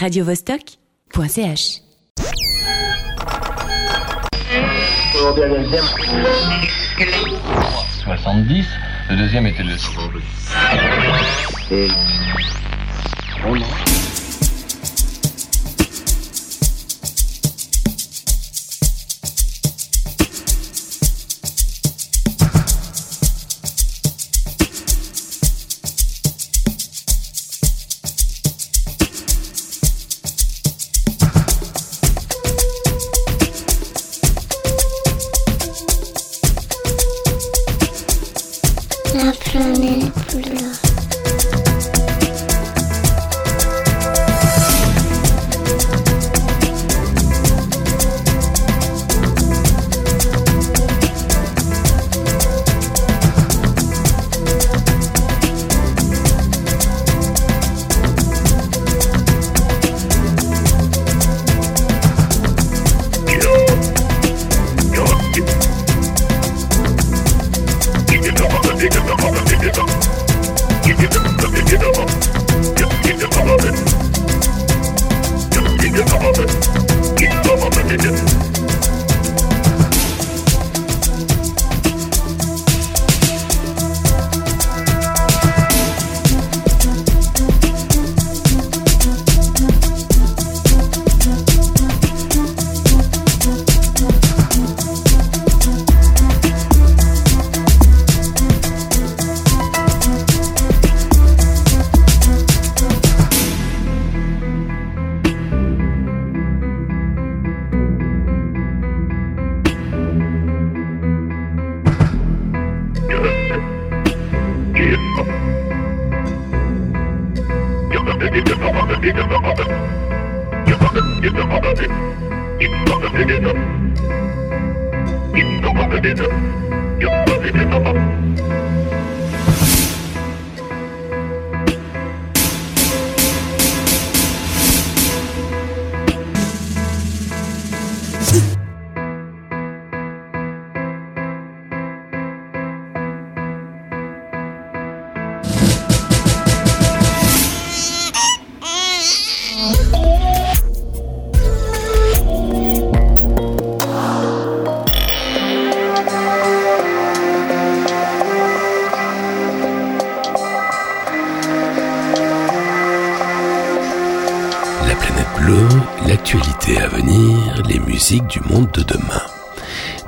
radiovostok.ch 70, le deuxième. Était le...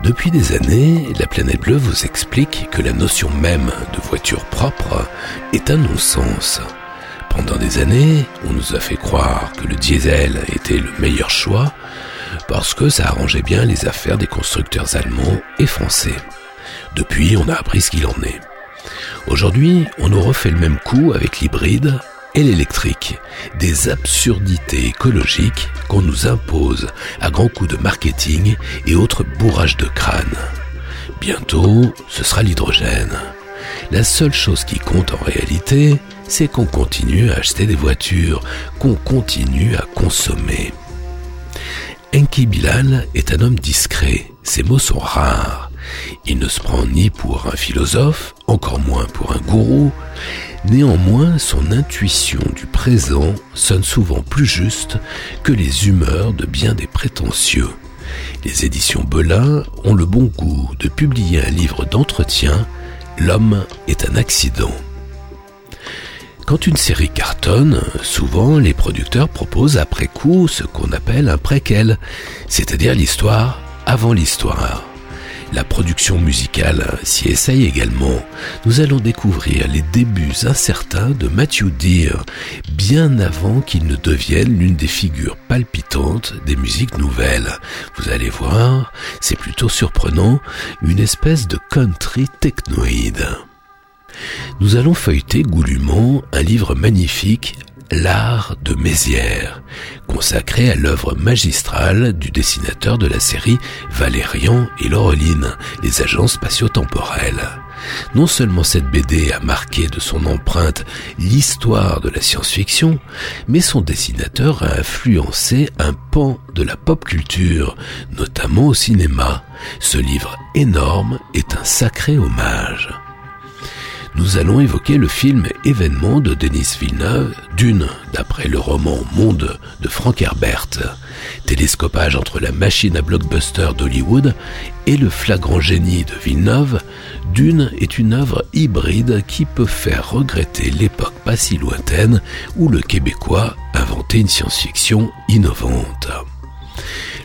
Depuis des années, la planète bleue vous explique que la notion même de voiture propre est un non-sens. Pendant des années, on nous a fait croire que le diesel était le meilleur choix parce que ça arrangeait bien les affaires des constructeurs allemands et français. Depuis, on a appris ce qu'il en est. Aujourd'hui, on nous refait le même coup avec l'hybride et l'électrique, des absurdités écologiques qu'on nous impose à grands coups de marketing et autres bourrages de crâne. Bientôt, ce sera l'hydrogène. La seule chose qui compte en réalité, c'est qu'on continue à acheter des voitures, qu'on continue à consommer. Enki Bilal est un homme discret, ses mots sont rares. Il ne se prend ni pour un philosophe, encore moins pour un gourou. Néanmoins, son intuition du présent sonne souvent plus juste que les humeurs de bien des prétentieux. Les éditions Belin ont le bon goût de publier un livre d'entretien L'homme est un accident. Quand une série cartonne, souvent les producteurs proposent après coup ce qu'on appelle un préquel, c'est-à-dire l'histoire avant l'histoire. La production musicale s'y essaye également. Nous allons découvrir les débuts incertains de Matthew Deere, bien avant qu'il ne devienne l'une des figures palpitantes des musiques nouvelles. Vous allez voir, c'est plutôt surprenant, une espèce de country technoïde. Nous allons feuilleter goulûment un livre magnifique L'art de Mézières, consacré à l'œuvre magistrale du dessinateur de la série Valérian et Laureline, les agents spatio-temporels. Non seulement cette BD a marqué de son empreinte l'histoire de la science-fiction, mais son dessinateur a influencé un pan de la pop culture, notamment au cinéma. Ce livre énorme est un sacré hommage. Nous allons évoquer le film événement de Denis Villeneuve, Dune, d'après le roman Monde de Frank Herbert. Télescopage entre la machine à blockbuster d'Hollywood et le flagrant génie de Villeneuve, Dune est une œuvre hybride qui peut faire regretter l'époque pas si lointaine où le Québécois inventait une science-fiction innovante.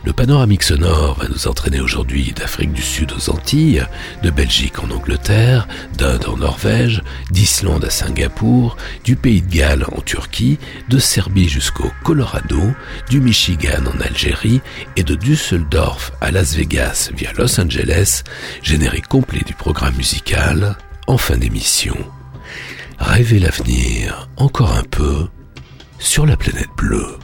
Le panoramique sonore va nous entraîner aujourd'hui d'Afrique du Sud aux Antilles, de Belgique en Angleterre, d'Inde en Norvège, d'Islande à Singapour, du Pays de Galles en Turquie, de Serbie jusqu'au Colorado, du Michigan en Algérie et de Düsseldorf à Las Vegas via Los Angeles, générique complet du programme musical en fin d'émission. Rêvez l'avenir encore un peu sur la planète bleue.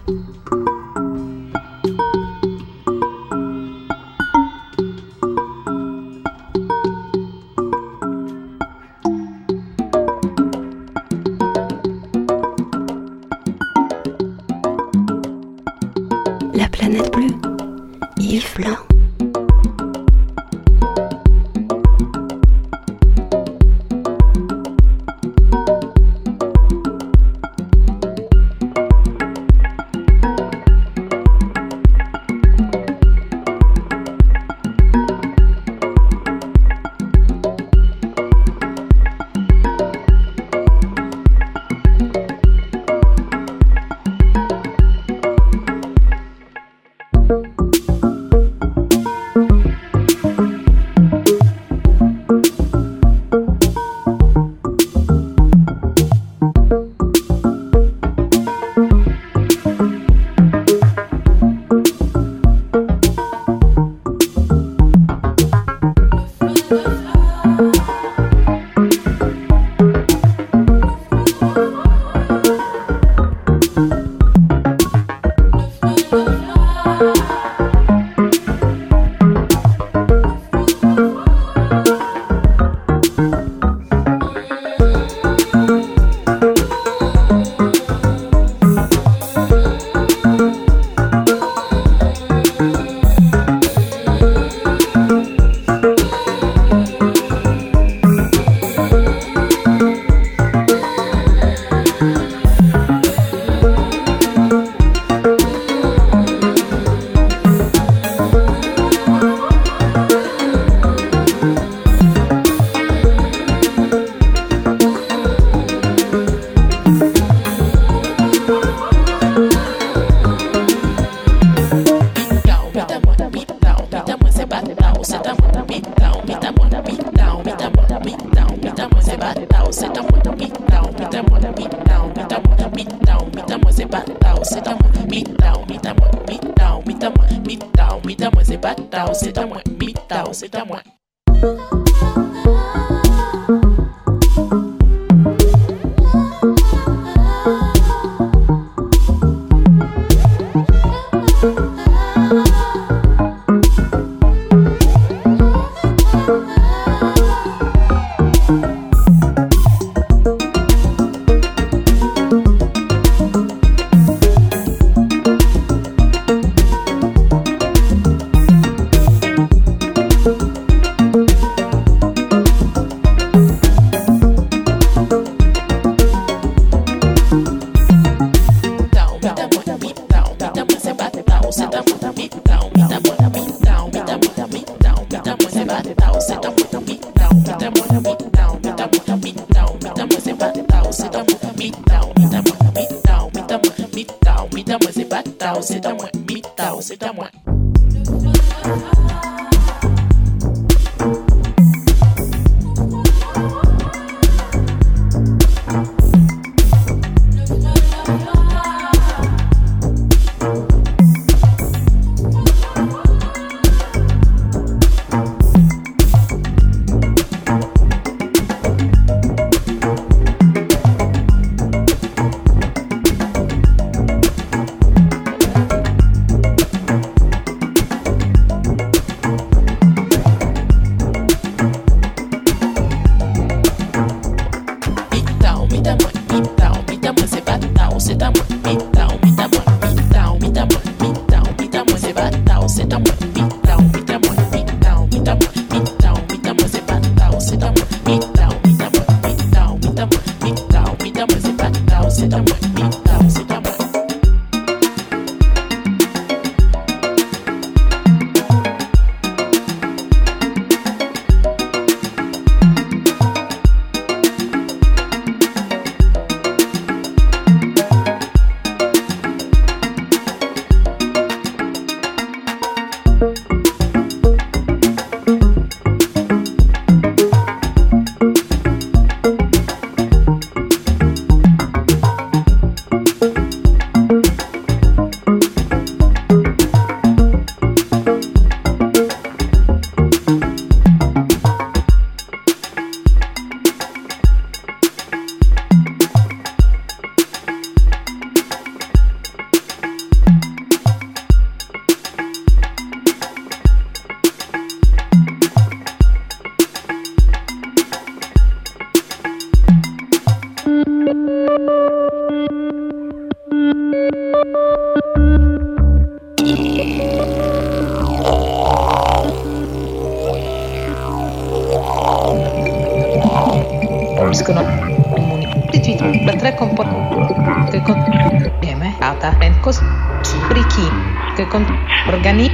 Organi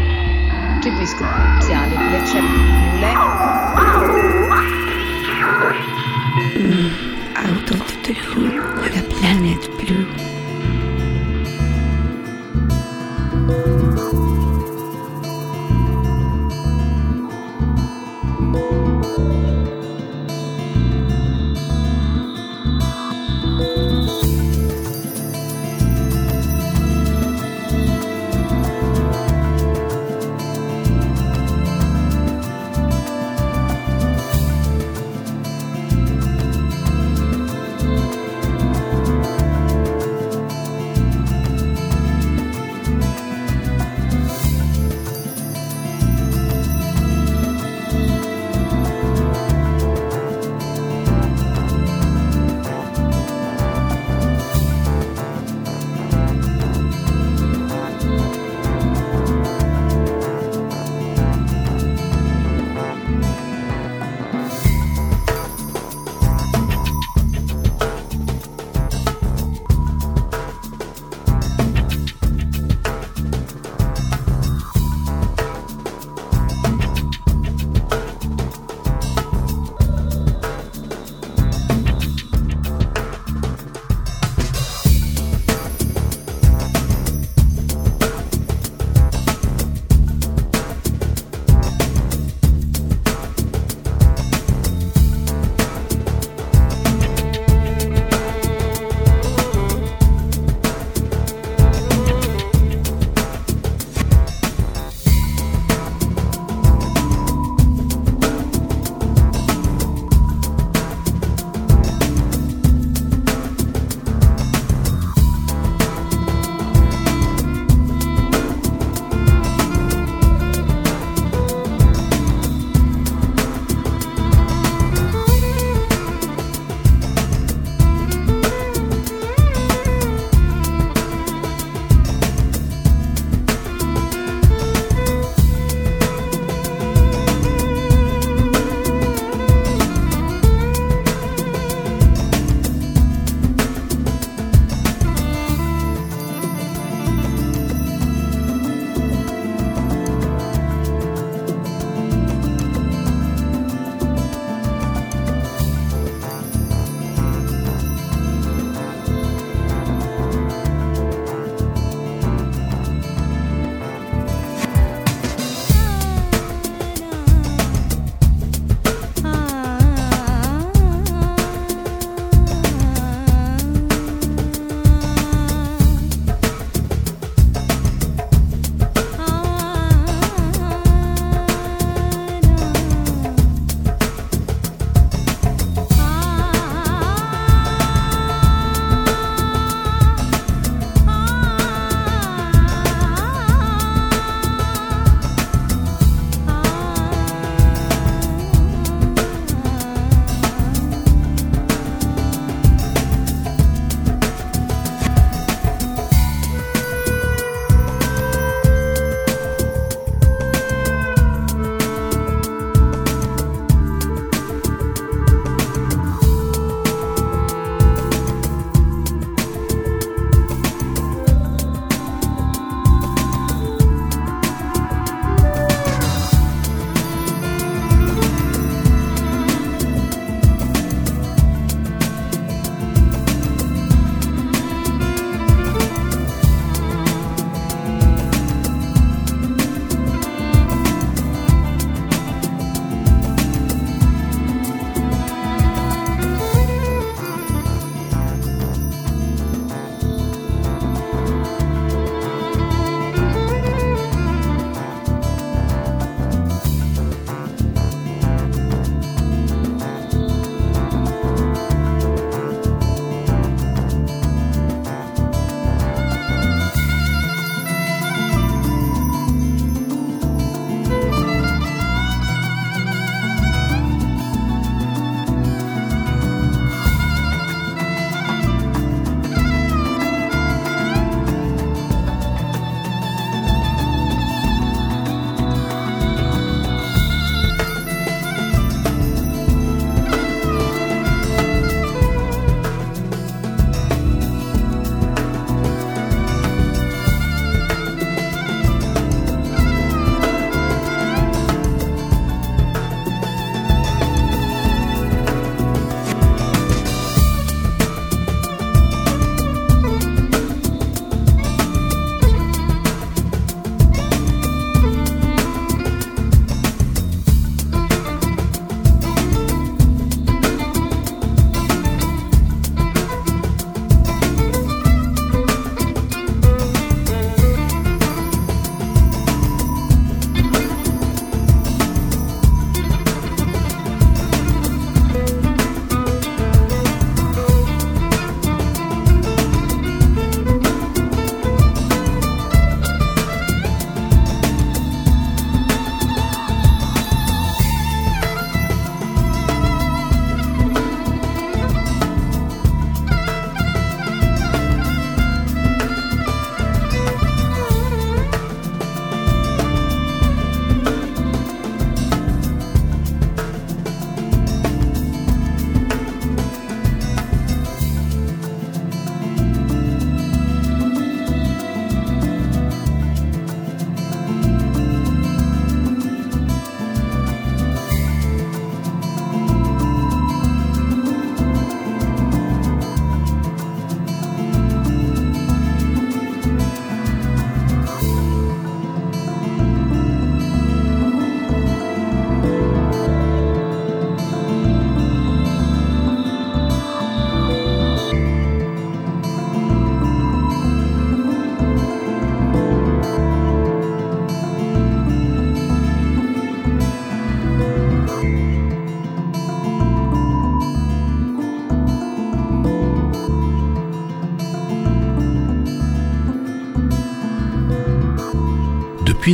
contribuiscono iniziali le cellule Out of the blue, la planète bleue.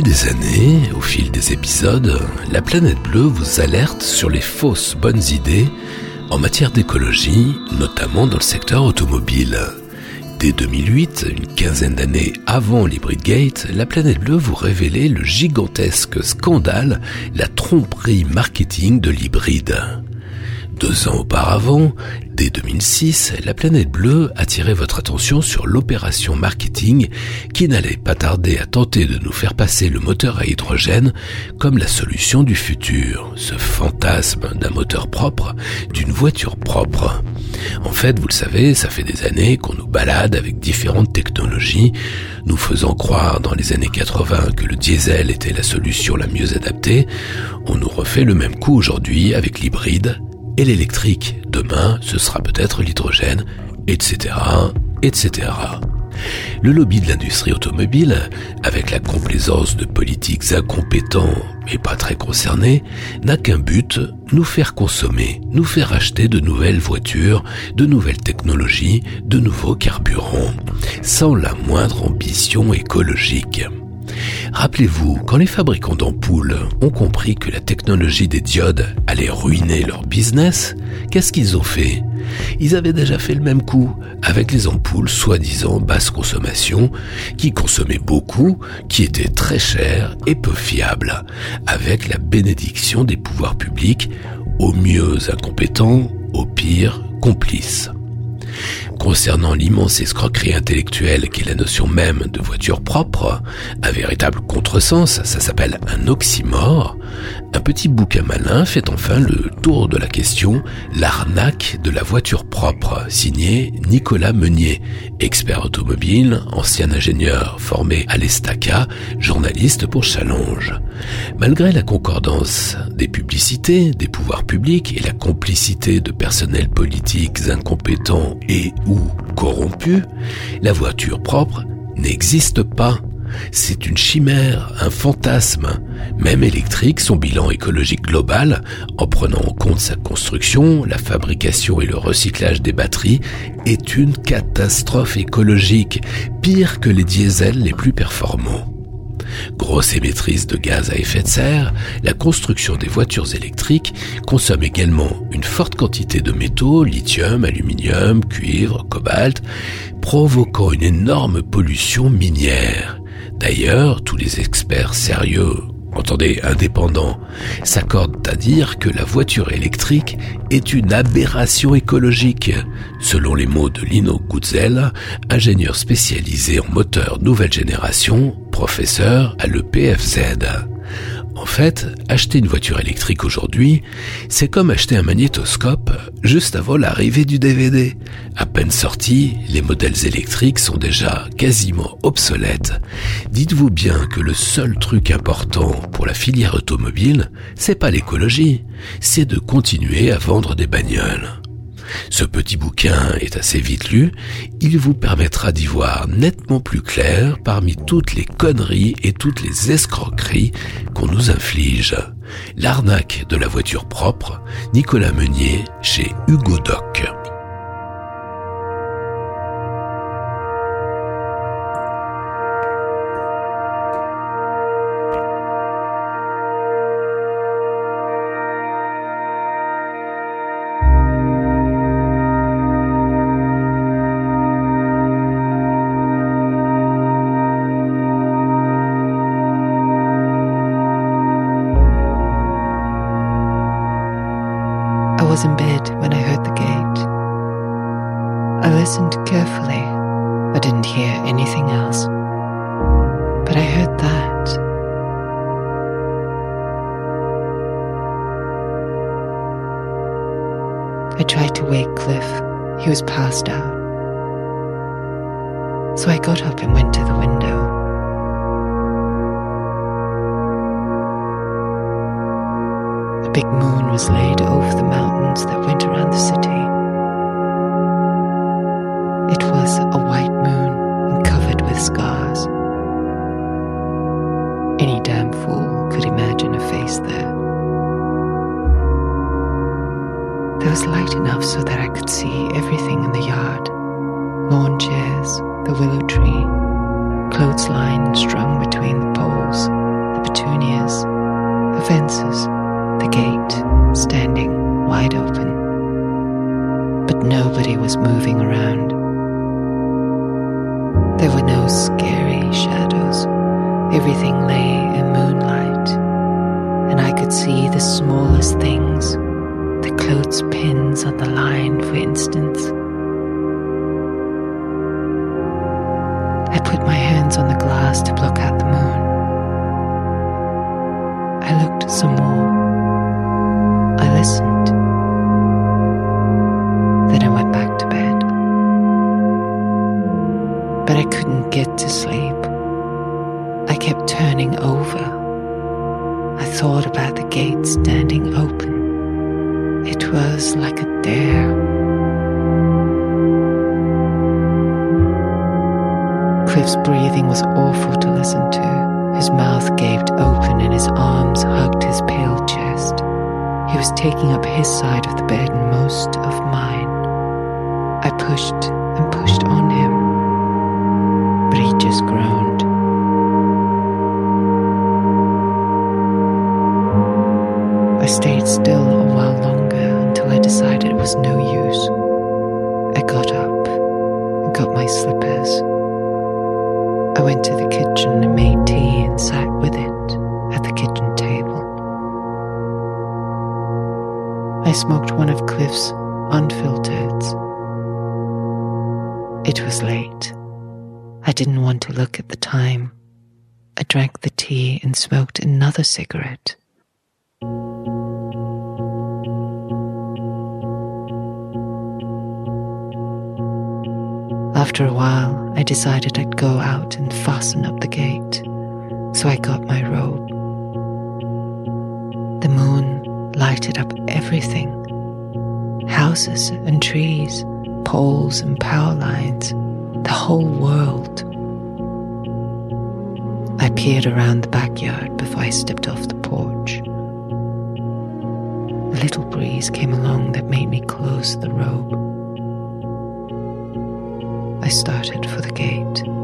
Des années, au fil des épisodes, la planète bleue vous alerte sur les fausses bonnes idées en matière d'écologie, notamment dans le secteur automobile. Dès 2008, une quinzaine d'années avant l'Hybrid Gate, la planète bleue vous révélait le gigantesque scandale, la tromperie marketing de l'hybride. Deux ans auparavant, dès 2006, la planète bleue attirait votre attention sur l'opération marketing qui n'allait pas tarder à tenter de nous faire passer le moteur à hydrogène comme la solution du futur, ce fantasme d'un moteur propre, d'une voiture propre. En fait, vous le savez, ça fait des années qu'on nous balade avec différentes technologies, nous faisant croire dans les années 80 que le diesel était la solution la mieux adaptée. On nous refait le même coup aujourd'hui avec l'hybride et l'électrique. Demain, ce sera peut-être l'hydrogène, etc., etc. Le lobby de l'industrie automobile, avec la complaisance de politiques incompétents mais pas très concernés, n'a qu'un but, nous faire consommer, nous faire acheter de nouvelles voitures, de nouvelles technologies, de nouveaux carburants, sans la moindre ambition écologique. Rappelez-vous, quand les fabricants d'ampoules ont compris que la technologie des diodes allait ruiner leur business, qu'est-ce qu'ils ont fait? Ils avaient déjà fait le même coup avec les ampoules soi-disant basse consommation, qui consommaient beaucoup, qui étaient très chères et peu fiables, avec la bénédiction des pouvoirs publics, au mieux incompétents, au pire complices. Concernant l'immense escroquerie intellectuelle qu'est la notion même de voiture propre, un véritable contresens, ça s'appelle un oxymore, un petit bouquin malin fait enfin le tour de la question L'arnaque de la voiture propre, signé Nicolas Meunier, expert automobile, ancien ingénieur formé à l'Estaca, journaliste pour Challenge. Malgré la concordance des publicités, des pouvoirs publics et la complicité de personnels politiques incompétents et ou corrompus, la voiture propre n'existe pas. C'est une chimère, un fantasme. Même électrique, son bilan écologique global, en prenant en compte sa construction, la fabrication et le recyclage des batteries, est une catastrophe écologique, pire que les diesels les plus performants. Grosse émettrice de gaz à effet de serre, la construction des voitures électriques consomme également une forte quantité de métaux, lithium, aluminium, cuivre, cobalt, provoquant une énorme pollution minière. D'ailleurs, tous les experts sérieux entendez, indépendants, s'accordent à dire que la voiture électrique est une aberration écologique, selon les mots de Lino Gutzel, ingénieur spécialisé en moteurs nouvelle génération, professeur à l'EPFZ. En fait, acheter une voiture électrique aujourd'hui, c'est comme acheter un magnétoscope juste avant l'arrivée du DVD. À peine sorti, les modèles électriques sont déjà quasiment obsolètes. Dites-vous bien que le seul truc important pour la filière automobile, c'est pas l'écologie, c'est de continuer à vendre des bagnoles. Ce petit bouquin est assez vite lu, il vous permettra d'y voir nettement plus clair parmi toutes les conneries et toutes les escroqueries qu'on nous inflige. L'arnaque de la voiture propre, Nicolas Meunier chez Hugo Doc. I tried to wake Cliff. He was passed out. So I got up and went to the window. A big moon was laid over the mountains that went around the city. and trees, poles and power lines, the whole world. I peered around the backyard before I stepped off the porch. A little breeze came along that made me close the robe. I started for the gate.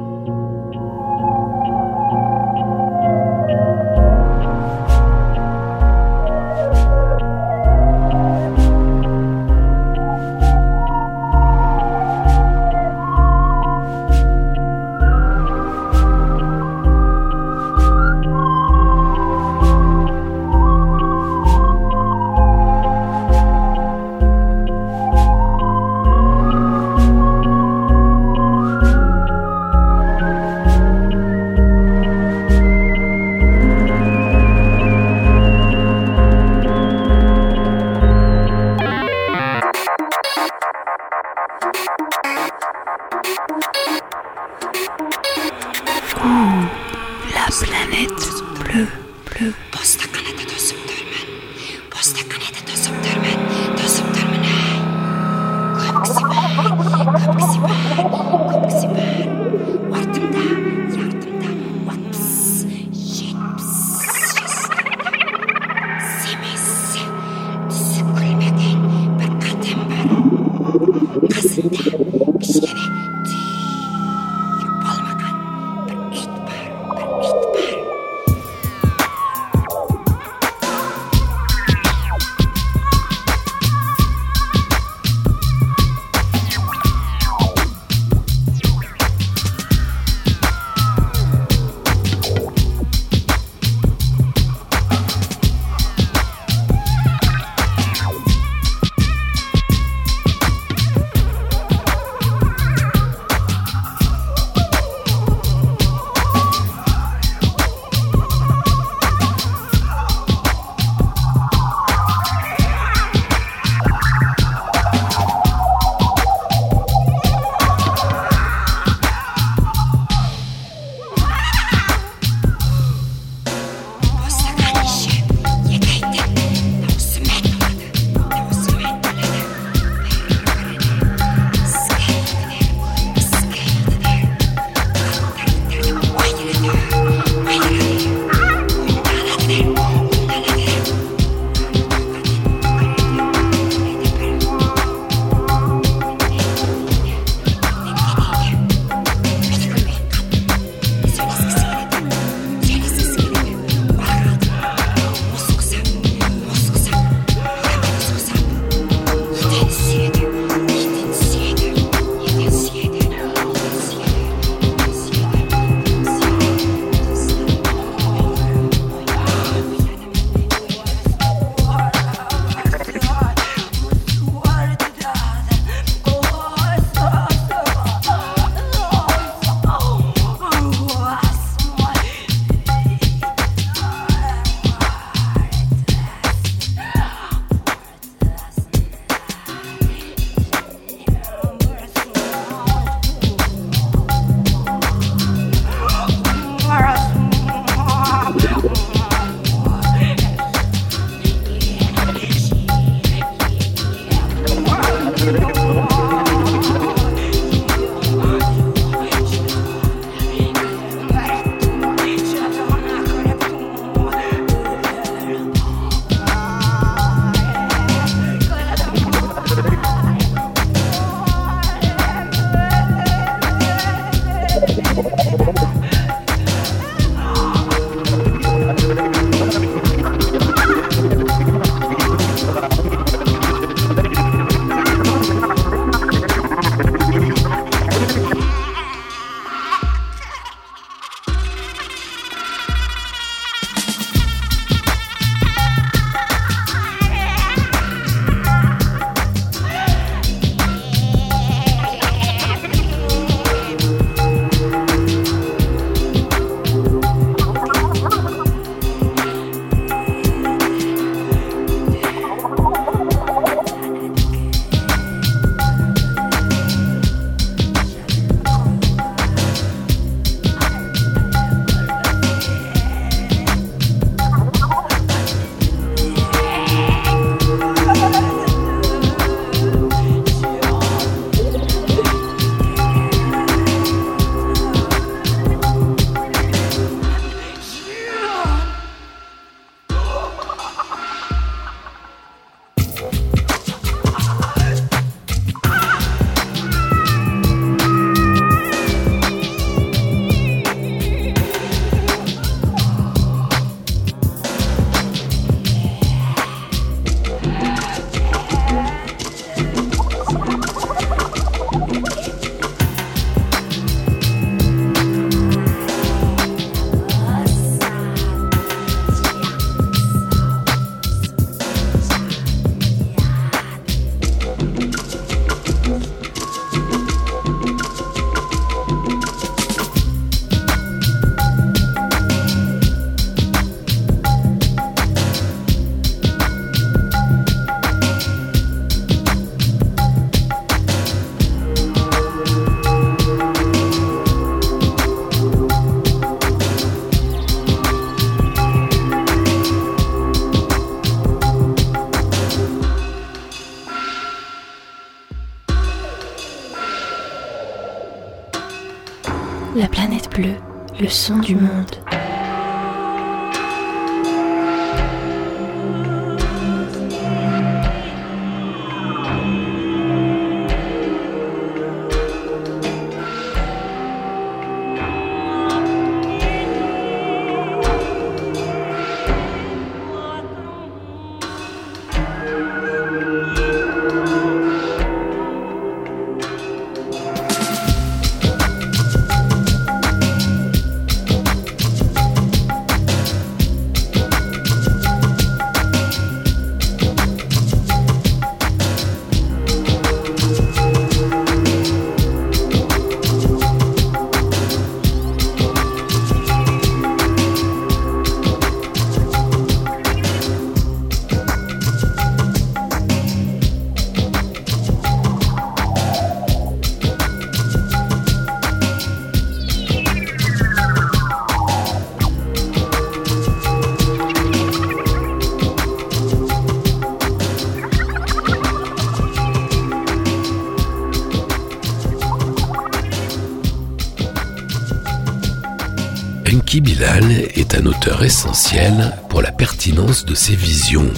Un auteur essentiel pour la pertinence de ses visions.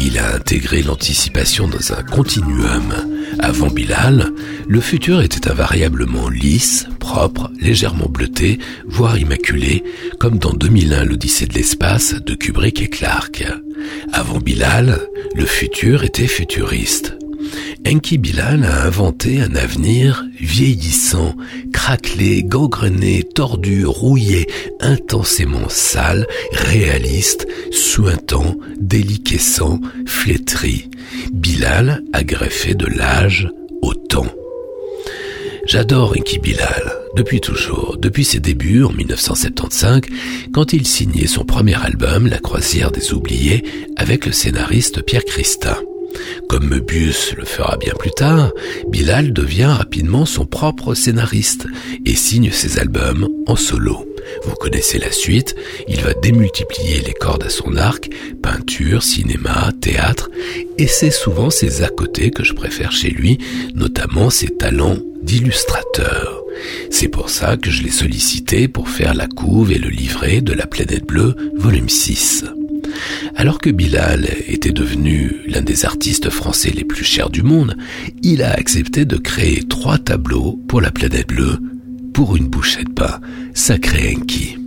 Il a intégré l'anticipation dans un continuum. Avant Bilal, le futur était invariablement lisse, propre, légèrement bleuté, voire immaculé, comme dans 2001 l'Odyssée de l'espace de Kubrick et Clark. Avant Bilal, le futur était futuriste. Enki Bilal a inventé un avenir vieillissant, craquelé, gangrené, tordu, rouillé, intensément sale, réaliste, suintant, déliquescent, flétri. Bilal a greffé de l'âge au temps. J'adore Enki Bilal, depuis toujours, depuis ses débuts en 1975, quand il signait son premier album, La croisière des oubliés, avec le scénariste Pierre Christin. Comme Möbius le fera bien plus tard, Bilal devient rapidement son propre scénariste et signe ses albums en solo. Vous connaissez la suite, il va démultiplier les cordes à son arc, peinture, cinéma, théâtre, et c'est souvent ses à côté que je préfère chez lui, notamment ses talents d'illustrateur. C'est pour ça que je l'ai sollicité pour faire la couve et le livret de La planète bleue, volume 6. Alors que Bilal était devenu l'un des artistes français les plus chers du monde, il a accepté de créer trois tableaux pour la planète bleue pour une bouchée de pain, sacré Enki.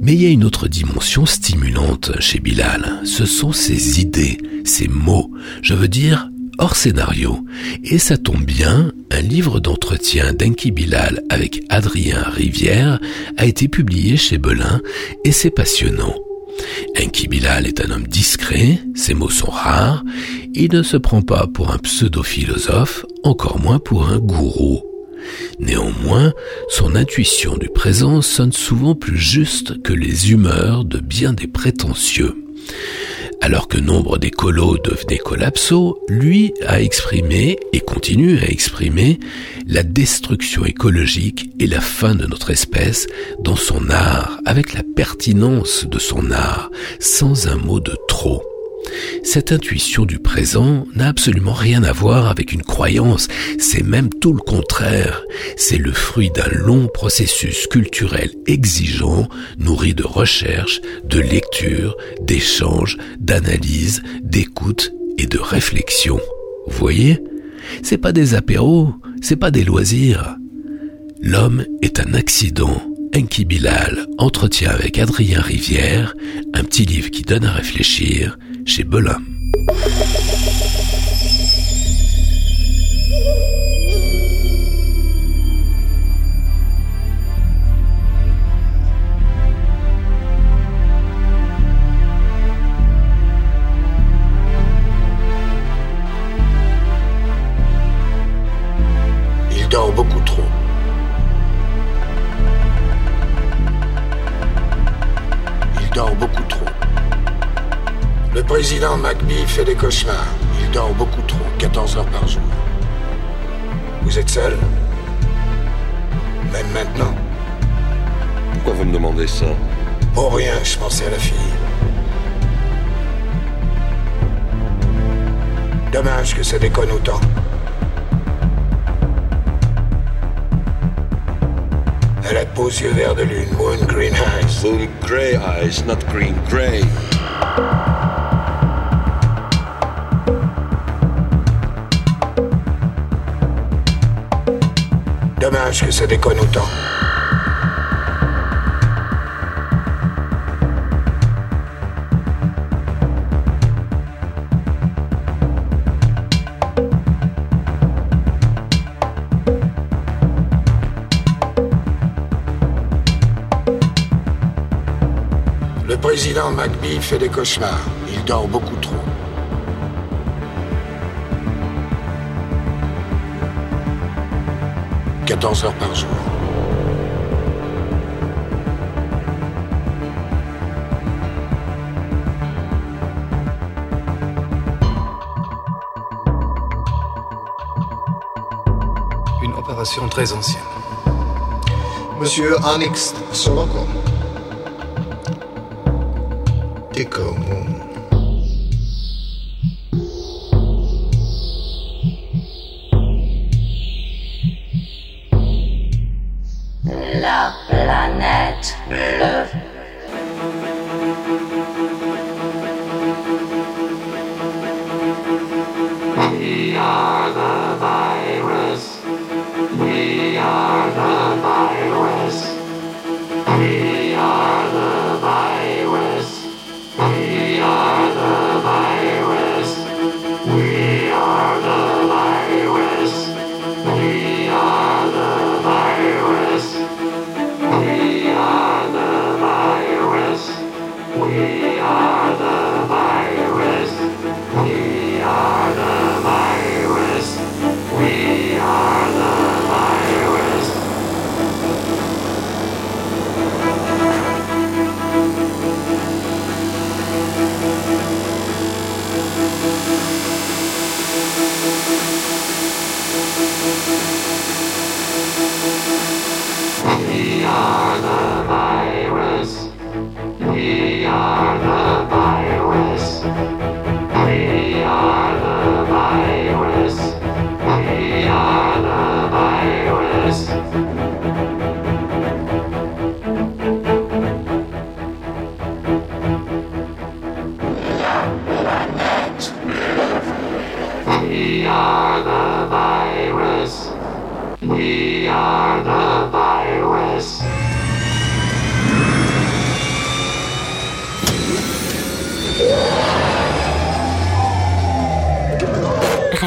Mais il y a une autre dimension stimulante chez Bilal, ce sont ses idées, ses mots, je veux dire hors scénario. Et ça tombe bien, un livre d'entretien d'Enki Bilal avec Adrien Rivière a été publié chez Belin et c'est passionnant. Enki Bilal est un homme discret, ses mots sont rares, il ne se prend pas pour un pseudo-philosophe, encore moins pour un gourou. Néanmoins, son intuition du présent sonne souvent plus juste que les humeurs de bien des prétentieux. Alors que nombre des colos devenaient collapsos, lui a exprimé et continue à exprimer la destruction écologique et la fin de notre espèce dans son art, avec la pertinence de son art, sans un mot de trop. Cette intuition du présent n'a absolument rien à voir avec une croyance, c'est même tout le contraire. C'est le fruit d'un long processus culturel exigeant, nourri de recherche, de lecture, d'échange, d'analyse, d'écoute et de réflexion. Vous voyez? C'est pas des apéros, c'est pas des loisirs. L'homme est un accident. Enki Bilal, entretien avec Adrien Rivière, un petit livre qui donne à réfléchir, chez Belin. président McBee fait des cauchemars. Il dort beaucoup trop, 14 heures par jour. Vous êtes seul? Même maintenant? Pourquoi vous me demandez ça? Pour rien, je pensais à la fille. Dommage que ça déconne autant. Elle a de beaux yeux verts de lune, Moon Green Eyes. Moon Grey Eyes, not Green Grey. dommage que ça déconne autant. Le président McBee fait des cauchemars. Il dort beaucoup trop. 14 heures par jour. Une opération très ancienne. Monsieur Onyx Soroko. Echo.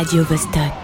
Radio Vostok.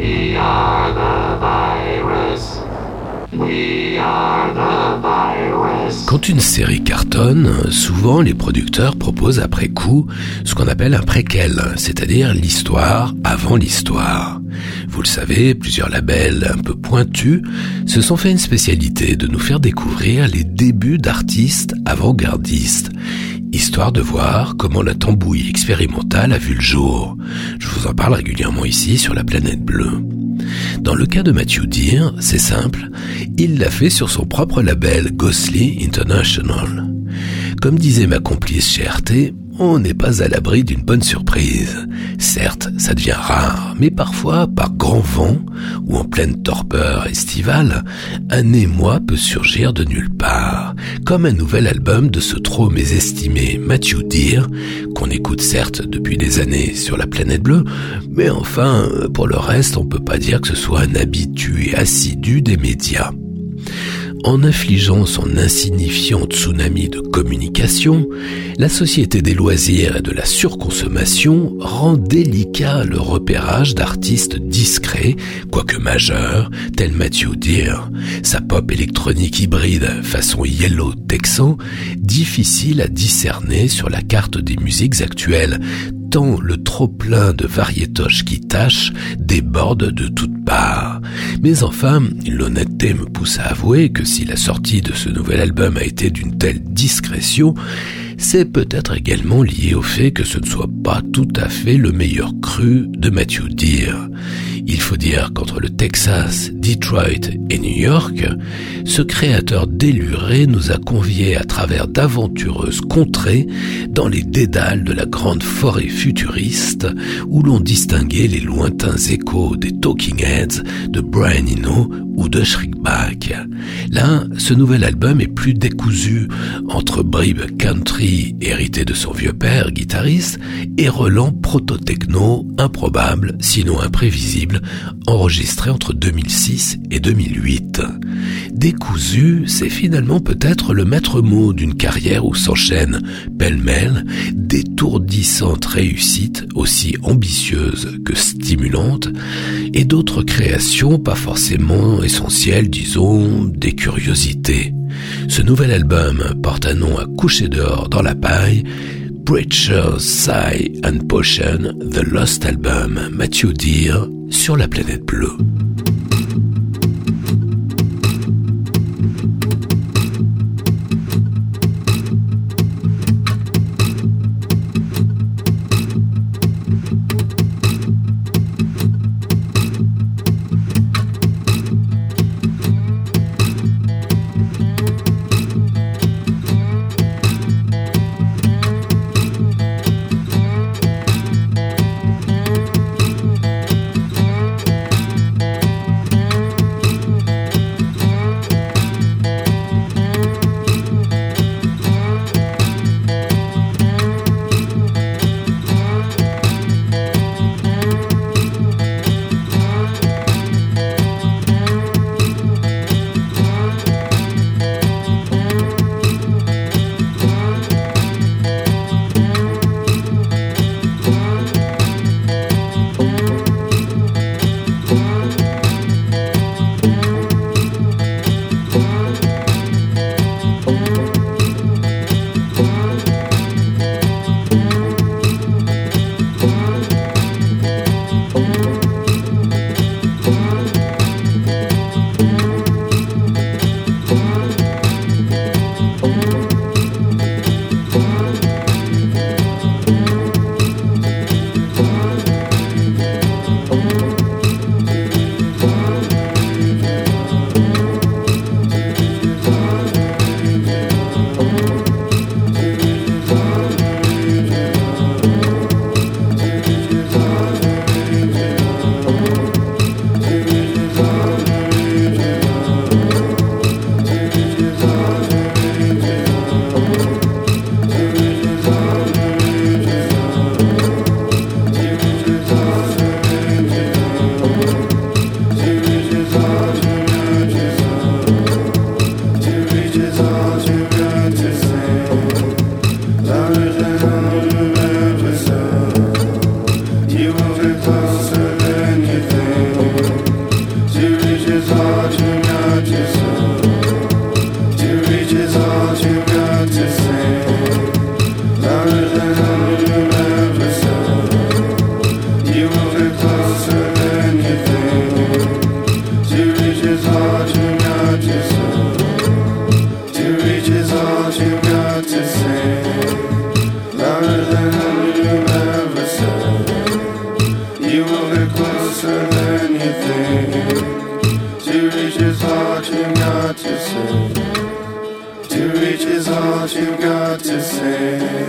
We are the virus. We are the virus. Quand une série cartonne, souvent les producteurs proposent après coup ce qu'on appelle un préquel, c'est-à-dire l'histoire avant l'histoire. Vous le savez, plusieurs labels un peu pointus se sont fait une spécialité de nous faire découvrir les débuts d'artistes avant-gardistes histoire de voir comment la tambouille expérimentale a vu le jour. Je vous en parle régulièrement ici sur la planète bleue. Dans le cas de Matthew Deere, c'est simple, il l'a fait sur son propre label Ghostly International. Comme disait ma complice chez RT, on n'est pas à l'abri d'une bonne surprise. Certes, ça devient rare, mais parfois, par grand vent ou en pleine torpeur estivale, un émoi peut surgir de nulle part, comme un nouvel album de ce trop mésestimé Matthew Deere, qu'on écoute certes depuis des années sur la planète bleue, mais enfin, pour le reste, on peut pas dire que ce soit un habitué assidu des médias. En infligeant son insignifiant tsunami de communication, la société des loisirs et de la surconsommation rend délicat le repérage d'artistes discrets, quoique majeurs, tels Matthew Deere. Sa pop électronique hybride, façon yellow texan, difficile à discerner sur la carte des musiques actuelles, tant le trop-plein de variétoches qui tâchent déborde de toutes parts. Mais enfin, l'honnêteté me pousse à avouer que si la sortie de ce nouvel album a été d'une telle discrétion, c'est peut-être également lié au fait que ce ne soit pas tout à fait le meilleur cru de Matthew Deere. Il faut dire qu'entre le Texas, Detroit et New York, ce créateur déluré nous a conviés à travers d'aventureuses contrées dans les dédales de la grande forêt futuriste où l'on distinguait les lointains échos des Talking Heads, de Brian Eno ou de Shriekback. Là, ce nouvel album est plus décousu entre bribes country hérité de son vieux père, guitariste, et relents proto-techno improbable, sinon imprévisible, enregistré entre 2006 et 2008. Décousu, c'est finalement peut-être le maître mot d'une carrière où s'enchaînent pêle-mêle d'étourdissantes réussites aussi ambitieuses que stimulantes et d'autres créations pas forcément essentielles, disons, des curiosités. Ce nouvel album porte un nom à coucher dehors dans la paille Preacher, Sigh and Potion, The Lost Album, Matthew Deere, sur la planète bleue. Got to say. To reach his heart you've got to say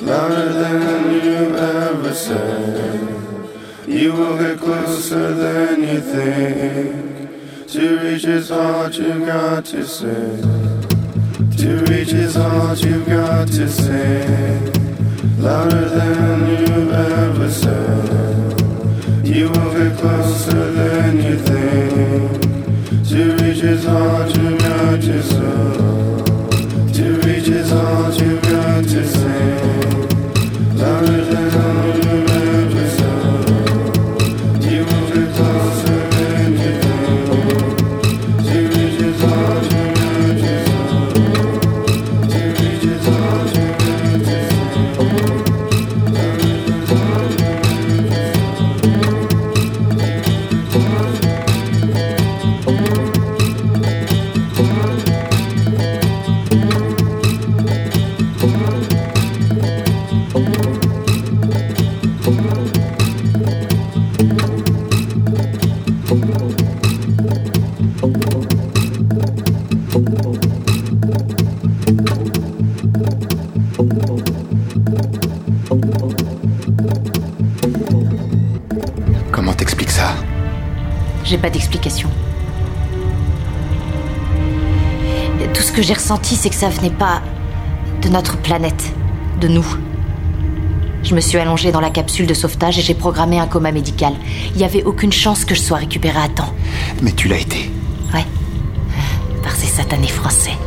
louder than you've ever said. You will get closer than you think. To reach his heart, you've got to say. To reach his heart, you've got to say. Louder than you've ever said. You will get closer than you think. Ci widzisz, a to miacie serce J'ai pas d'explication. Tout ce que j'ai ressenti, c'est que ça venait pas de notre planète, de nous. Je me suis allongée dans la capsule de sauvetage et j'ai programmé un coma médical. Il n'y avait aucune chance que je sois récupérée à temps. Mais tu l'as été. Ouais. Par ces satanés français.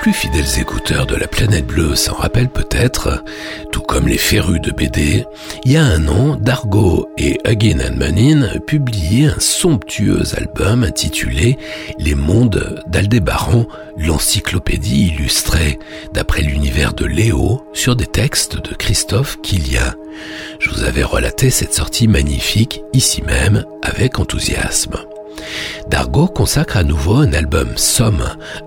Plus fidèles écouteurs de la planète bleue s'en rappellent peut-être, tout comme les férus de BD, il y a un an, Dargo et Again and Manin publiaient un somptueux album intitulé Les mondes d'Aldébaran, l'encyclopédie illustrée, d'après l'univers de Léo, sur des textes de Christophe Kilian. Je vous avais relaté cette sortie magnifique ici même avec enthousiasme. Dargo consacre à nouveau un album Somme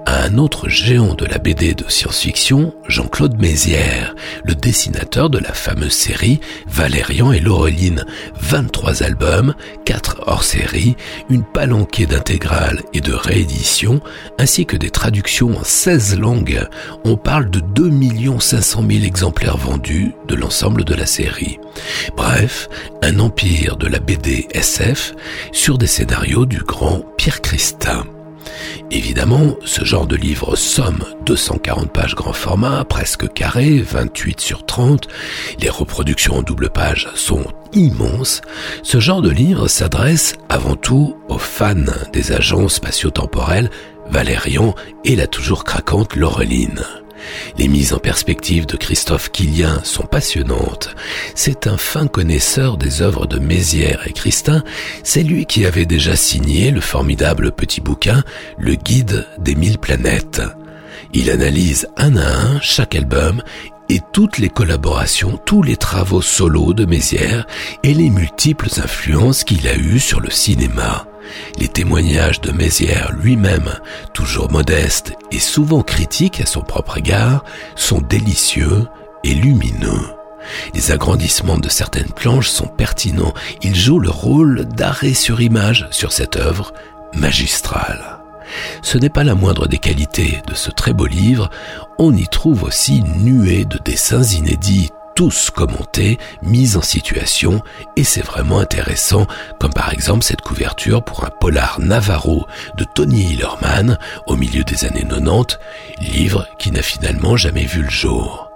à un autre géant de la BD de science-fiction, Jean-Claude Mézières, le dessinateur de la fameuse série Valérian et Laureline. 23 albums, 4 hors-série, une palanquée d'intégrales et de rééditions, ainsi que des traductions en 16 langues. On parle de 2 500 000 exemplaires vendus de l'ensemble de la série. Bref, un empire de la BD SF sur des scénarios du grand Pierre Christin. Évidemment, ce genre de livre somme 240 pages grand format, presque carré, 28 sur 30, les reproductions en double page sont immenses, ce genre de livre s'adresse avant tout aux fans des agences spatio-temporelles Valérian et la toujours craquante Laureline. Les mises en perspective de Christophe Quillian sont passionnantes. C'est un fin connaisseur des œuvres de Mézières et Christin. C'est lui qui avait déjà signé le formidable petit bouquin Le Guide des mille planètes. Il analyse un à un chaque album et toutes les collaborations, tous les travaux solos de Mézières et les multiples influences qu'il a eues sur le cinéma. Les témoignages de Mézières lui-même, toujours modeste et souvent critique à son propre égard, sont délicieux et lumineux. Les agrandissements de certaines planches sont pertinents. Il joue le rôle d'arrêt sur image sur cette œuvre magistrale. Ce n'est pas la moindre des qualités de ce très beau livre, on y trouve aussi une nuée de dessins inédits tous commentés, mis en situation, et c'est vraiment intéressant, comme par exemple cette couverture pour un polar Navarro de Tony Hillerman au milieu des années 90, livre qui n'a finalement jamais vu le jour.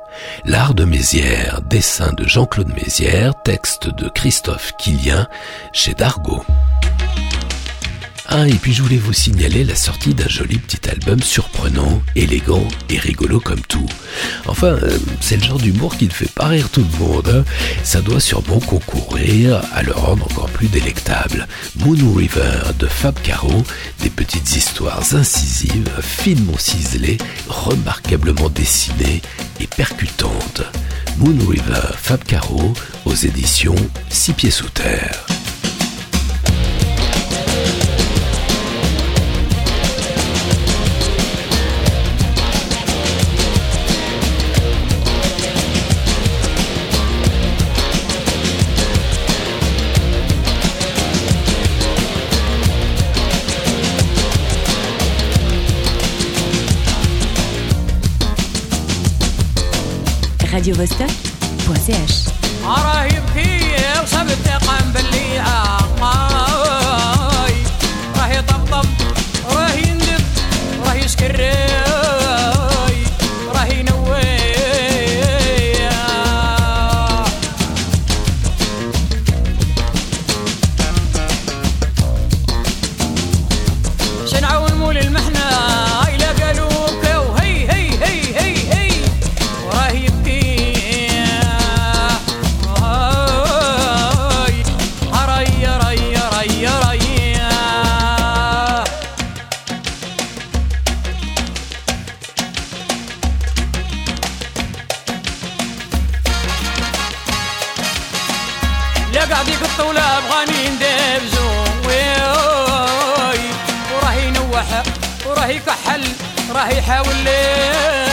L'art de Mézières, dessin de Jean-Claude Mézières, texte de Christophe Quillian chez Dargaud. Ah, et puis je voulais vous signaler la sortie d'un joli petit album surprenant, élégant et rigolo comme tout. Enfin, euh, c'est le genre d'humour qui ne fait pas rire tout le monde. Hein. Ça doit sûrement concourir à le rendre encore plus délectable. Moon River de Fab Caro, des petites histoires incisives, finement ciselées, remarquablement dessinées et percutantes. Moon River Fab Caro aux éditions Six Pieds Sous Terre. radiovostok.ch راهي بكيه وصبت راهي يقط ولا بغاني نداب زوي وراهي نوح وراهي كحل راهي يحاول لي.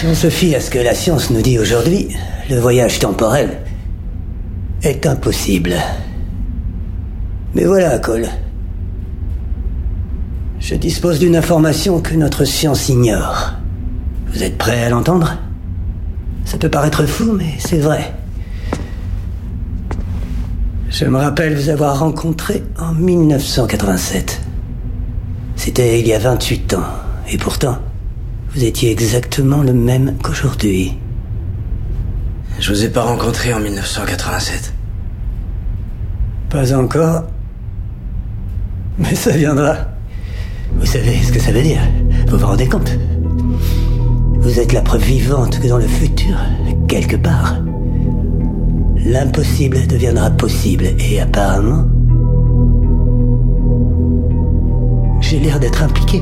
Si on se fie à ce que la science nous dit aujourd'hui, le voyage temporel est impossible. Mais voilà, Cole. Je dispose d'une information que notre science ignore. Vous êtes prêt à l'entendre? Ça peut paraître fou, mais c'est vrai. Je me rappelle vous avoir rencontré en 1987. C'était il y a 28 ans, et pourtant, vous étiez exactement le même qu'aujourd'hui. Je vous ai pas rencontré en 1987. Pas encore. Mais ça viendra. Vous savez ce que ça veut dire Vous vous rendez compte? Vous êtes la preuve vivante que dans le futur, quelque part, l'impossible deviendra possible. Et apparemment, j'ai l'air d'être impliqué.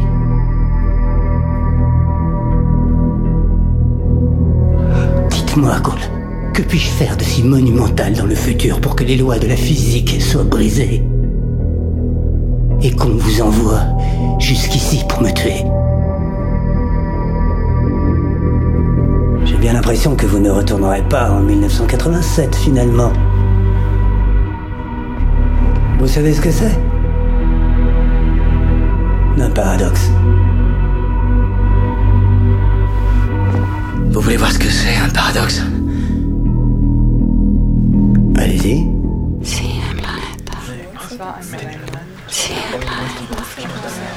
Dites-moi, Cole, que puis-je faire de si monumental dans le futur pour que les lois de la physique soient brisées Et qu'on vous envoie jusqu'ici pour me tuer? J'ai bien l'impression que vous ne retournerez pas en 1987 finalement. Vous savez ce que c'est? Un paradoxe. Vous voulez voir ce que c'est, un paradoxe Allez-y. C'est un paradoxe. C'est un paradoxe. C'est un paradoxe.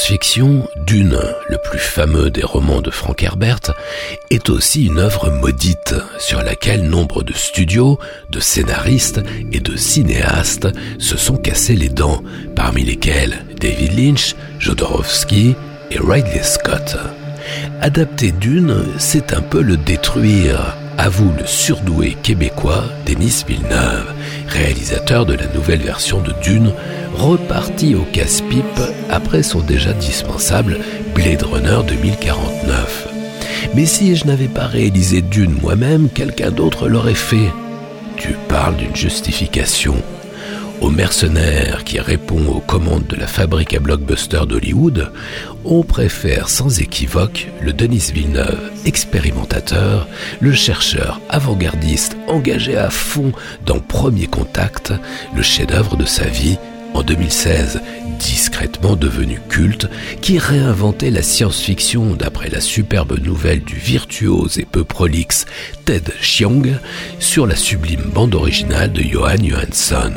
Science-fiction, Dune, le plus fameux des romans de Frank Herbert, est aussi une œuvre maudite sur laquelle nombre de studios, de scénaristes et de cinéastes se sont cassés les dents, parmi lesquels David Lynch, Jodorowsky et Ridley Scott. Adapter Dune, c'est un peu le détruire, avoue le surdoué québécois Denis Villeneuve, réalisateur de la nouvelle version de Dune, reparti au casse-pipe après son déjà dispensable Blade Runner 2049. Mais si je n'avais pas réalisé Dune moi-même, quelqu'un d'autre l'aurait fait. Tu parles d'une justification. Au mercenaire qui répond aux commandes de la fabrique à blockbuster d'Hollywood, on préfère sans équivoque le Denis Villeneuve, expérimentateur, le chercheur avant-gardiste engagé à fond dans Premier Contact, le chef-d'œuvre de sa vie, en 2016, discrètement devenu culte, qui réinventait la science-fiction d'après la superbe nouvelle du virtuose et peu prolixe Ted Chiang sur la sublime bande originale de Johan Johansson.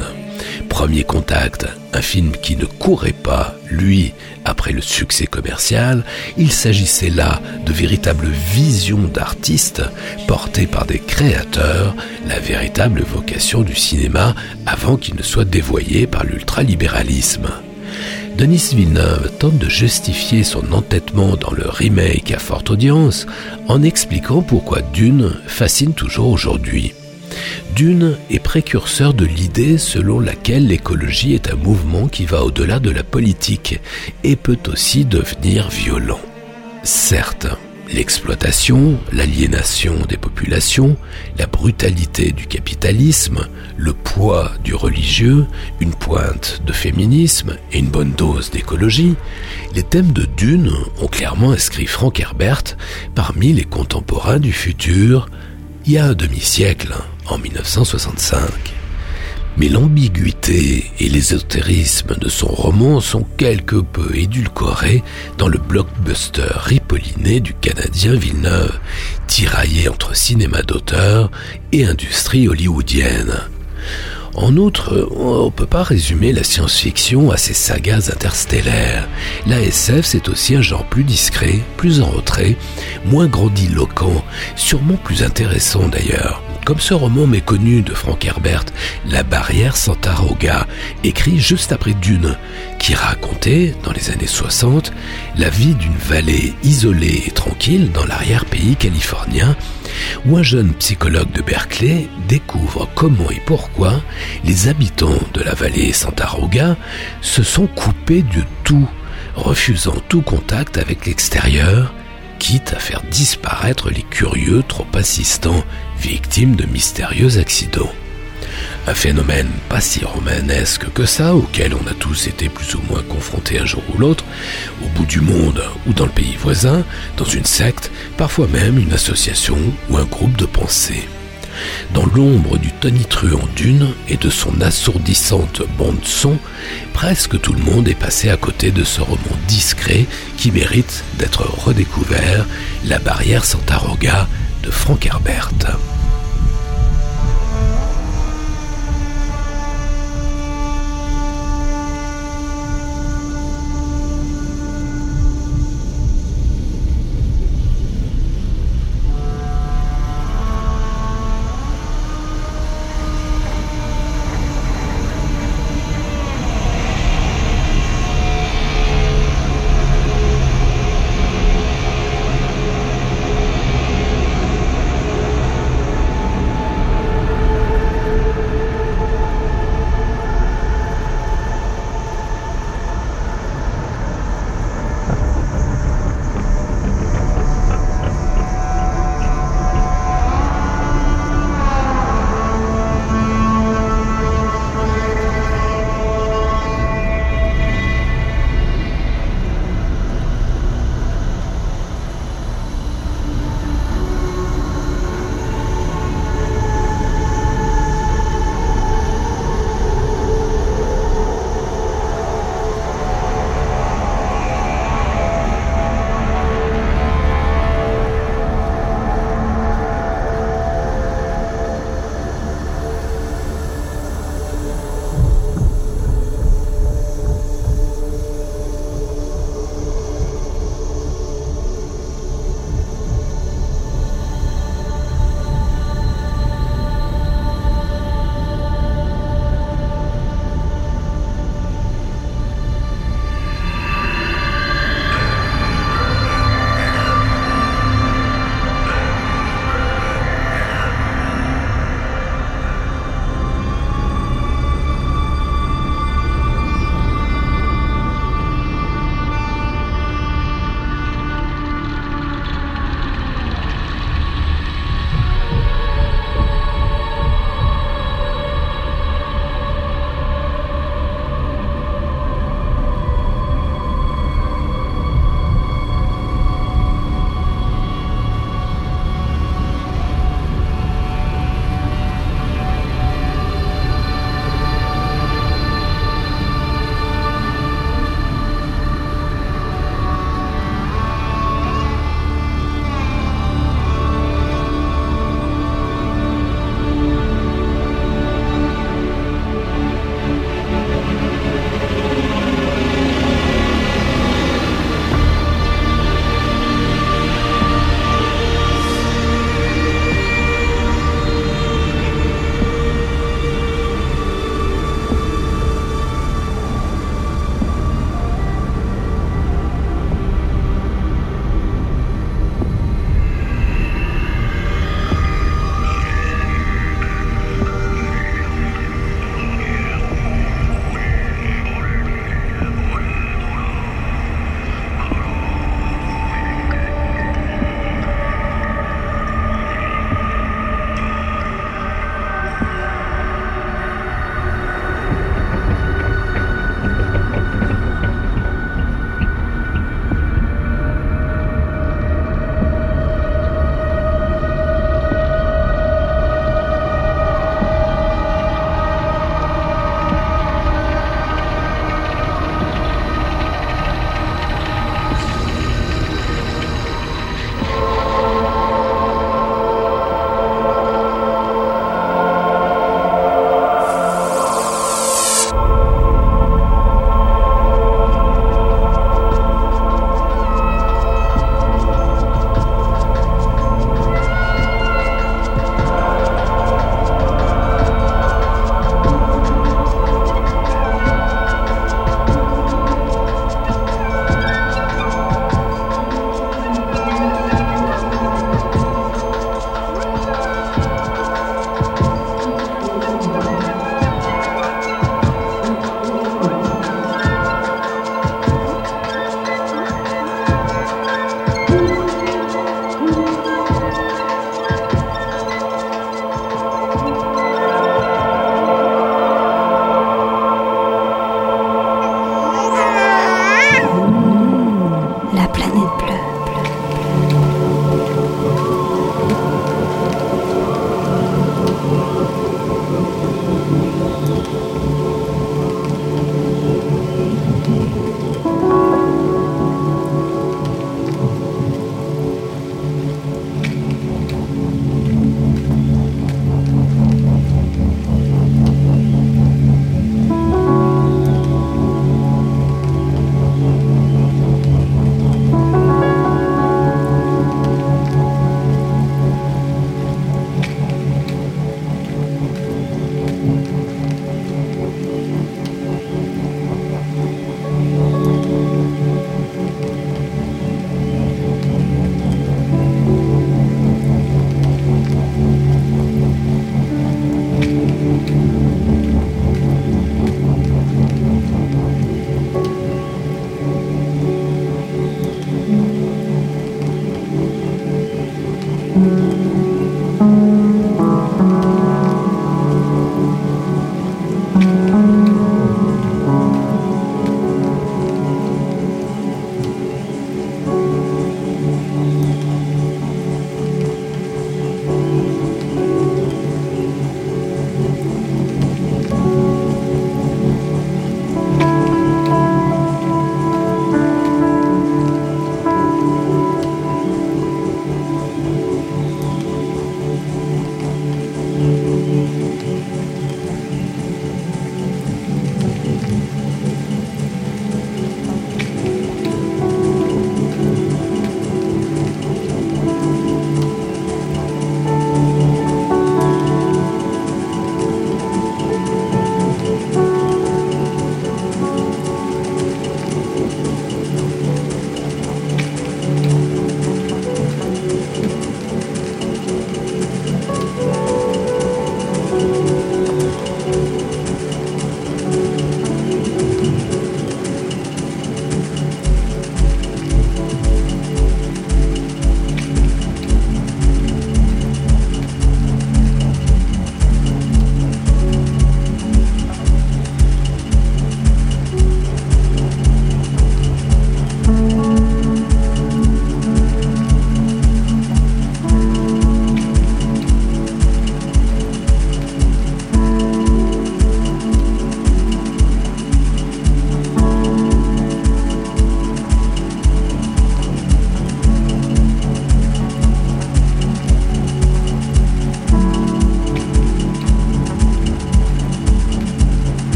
Premier contact, un film qui ne courait pas, lui, après le succès commercial, il s'agissait là de véritables visions d'artistes portées par des créateurs, la véritable vocation du cinéma avant qu'il ne soit dévoyé par l'ultralibéralisme. Denis Villeneuve tente de justifier son entêtement dans le remake à forte audience en expliquant pourquoi Dune fascine toujours aujourd'hui. Dune est précurseur de l'idée selon laquelle l'écologie est un mouvement qui va au-delà de la politique et peut aussi devenir violent. Certes, l'exploitation, l'aliénation des populations, la brutalité du capitalisme, le poids du religieux, une pointe de féminisme et une bonne dose d'écologie, les thèmes de Dune ont clairement inscrit Frank Herbert parmi les contemporains du futur il y a un demi-siècle, en 1965. Mais l'ambiguïté et l'ésotérisme de son roman sont quelque peu édulcorés dans le blockbuster ripolliné du Canadien Villeneuve, tiraillé entre cinéma d'auteur et industrie hollywoodienne. En outre, on ne peut pas résumer la science-fiction à ces sagas interstellaires. La SF, c'est aussi un genre plus discret, plus en retrait, moins grandiloquent, sûrement plus intéressant d'ailleurs. Comme ce roman méconnu de Frank Herbert, La barrière Santaroga, écrit juste après Dune, qui racontait, dans les années 60, la vie d'une vallée isolée et tranquille dans l'arrière-pays californien, où un jeune psychologue de Berkeley découvre comment et pourquoi les habitants de la vallée Santaroga se sont coupés de tout, refusant tout contact avec l'extérieur, quitte à faire disparaître les curieux trop insistants, victimes de mystérieux accidents. Un phénomène pas si romanesque que ça, auquel on a tous été plus ou moins confrontés un jour ou l'autre, au bout du monde ou dans le pays voisin, dans une secte, parfois même une association ou un groupe de pensée. Dans l'ombre du tonitruant dune et de son assourdissante bande-son, presque tout le monde est passé à côté de ce roman discret qui mérite d'être redécouvert, La barrière Santaroga de Frank Herbert.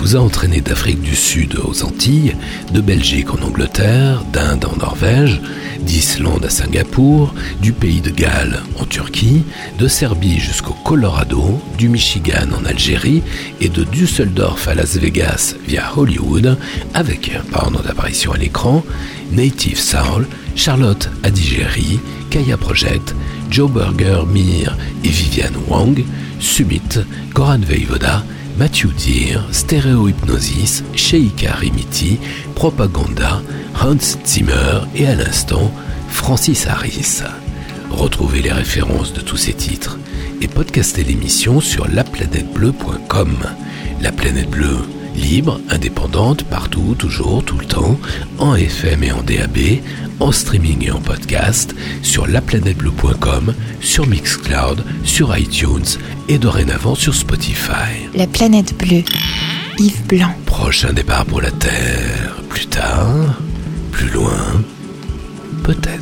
Vous a entraîné d'Afrique du Sud aux Antilles, de Belgique en Angleterre, d'Inde en Norvège, d'Islande à Singapour, du pays de Galles en Turquie, de Serbie jusqu'au Colorado, du Michigan en Algérie et de Düsseldorf à Las Vegas via Hollywood, avec, pendant d'apparition à l'écran, Native Soul, Charlotte Adigéry, Kaya Project, Joe Burger Mir et Viviane Wang, Summit, Goran Veivoda, Matthew Deere, Stereo Hypnosis, Sheikha Rimiti, Propaganda, Hans Zimmer et à l'instant Francis Harris. Retrouvez les références de tous ces titres et podcastez l'émission sur laplanètebleu.com. La planète bleue, libre, indépendante, partout, toujours, tout le temps, en FM et en DAB, en streaming et en podcast, sur laplanètebleu.com, sur Mixcloud, sur iTunes et dorénavant sur Spotify. La planète bleue. Yves Blanc. Prochain départ pour la Terre, plus tard, plus loin, peut-être.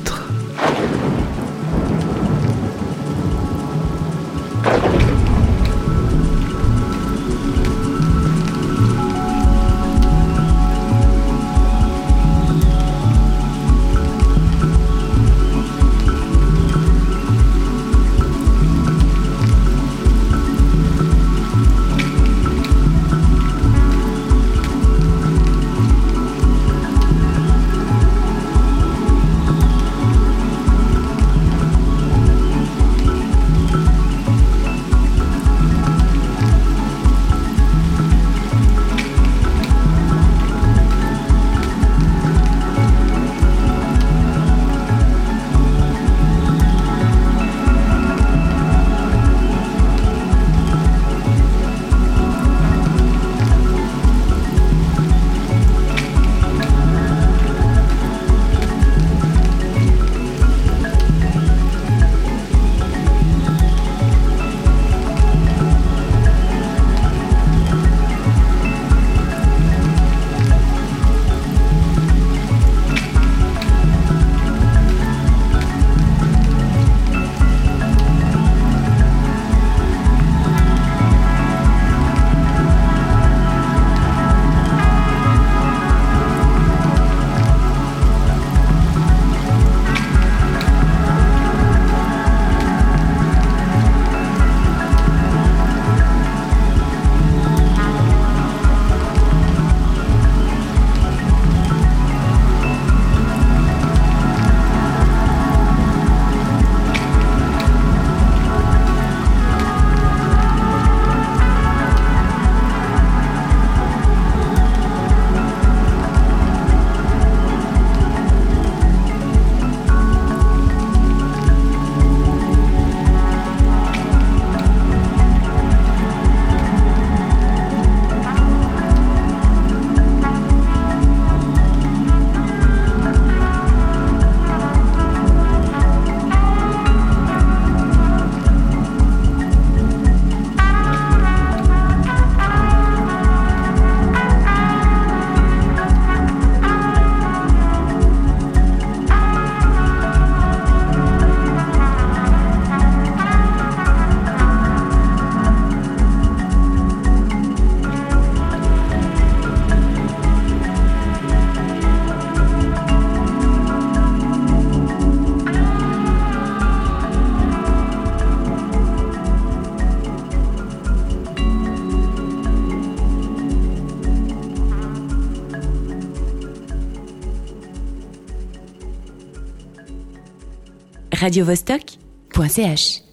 radiovostok.ch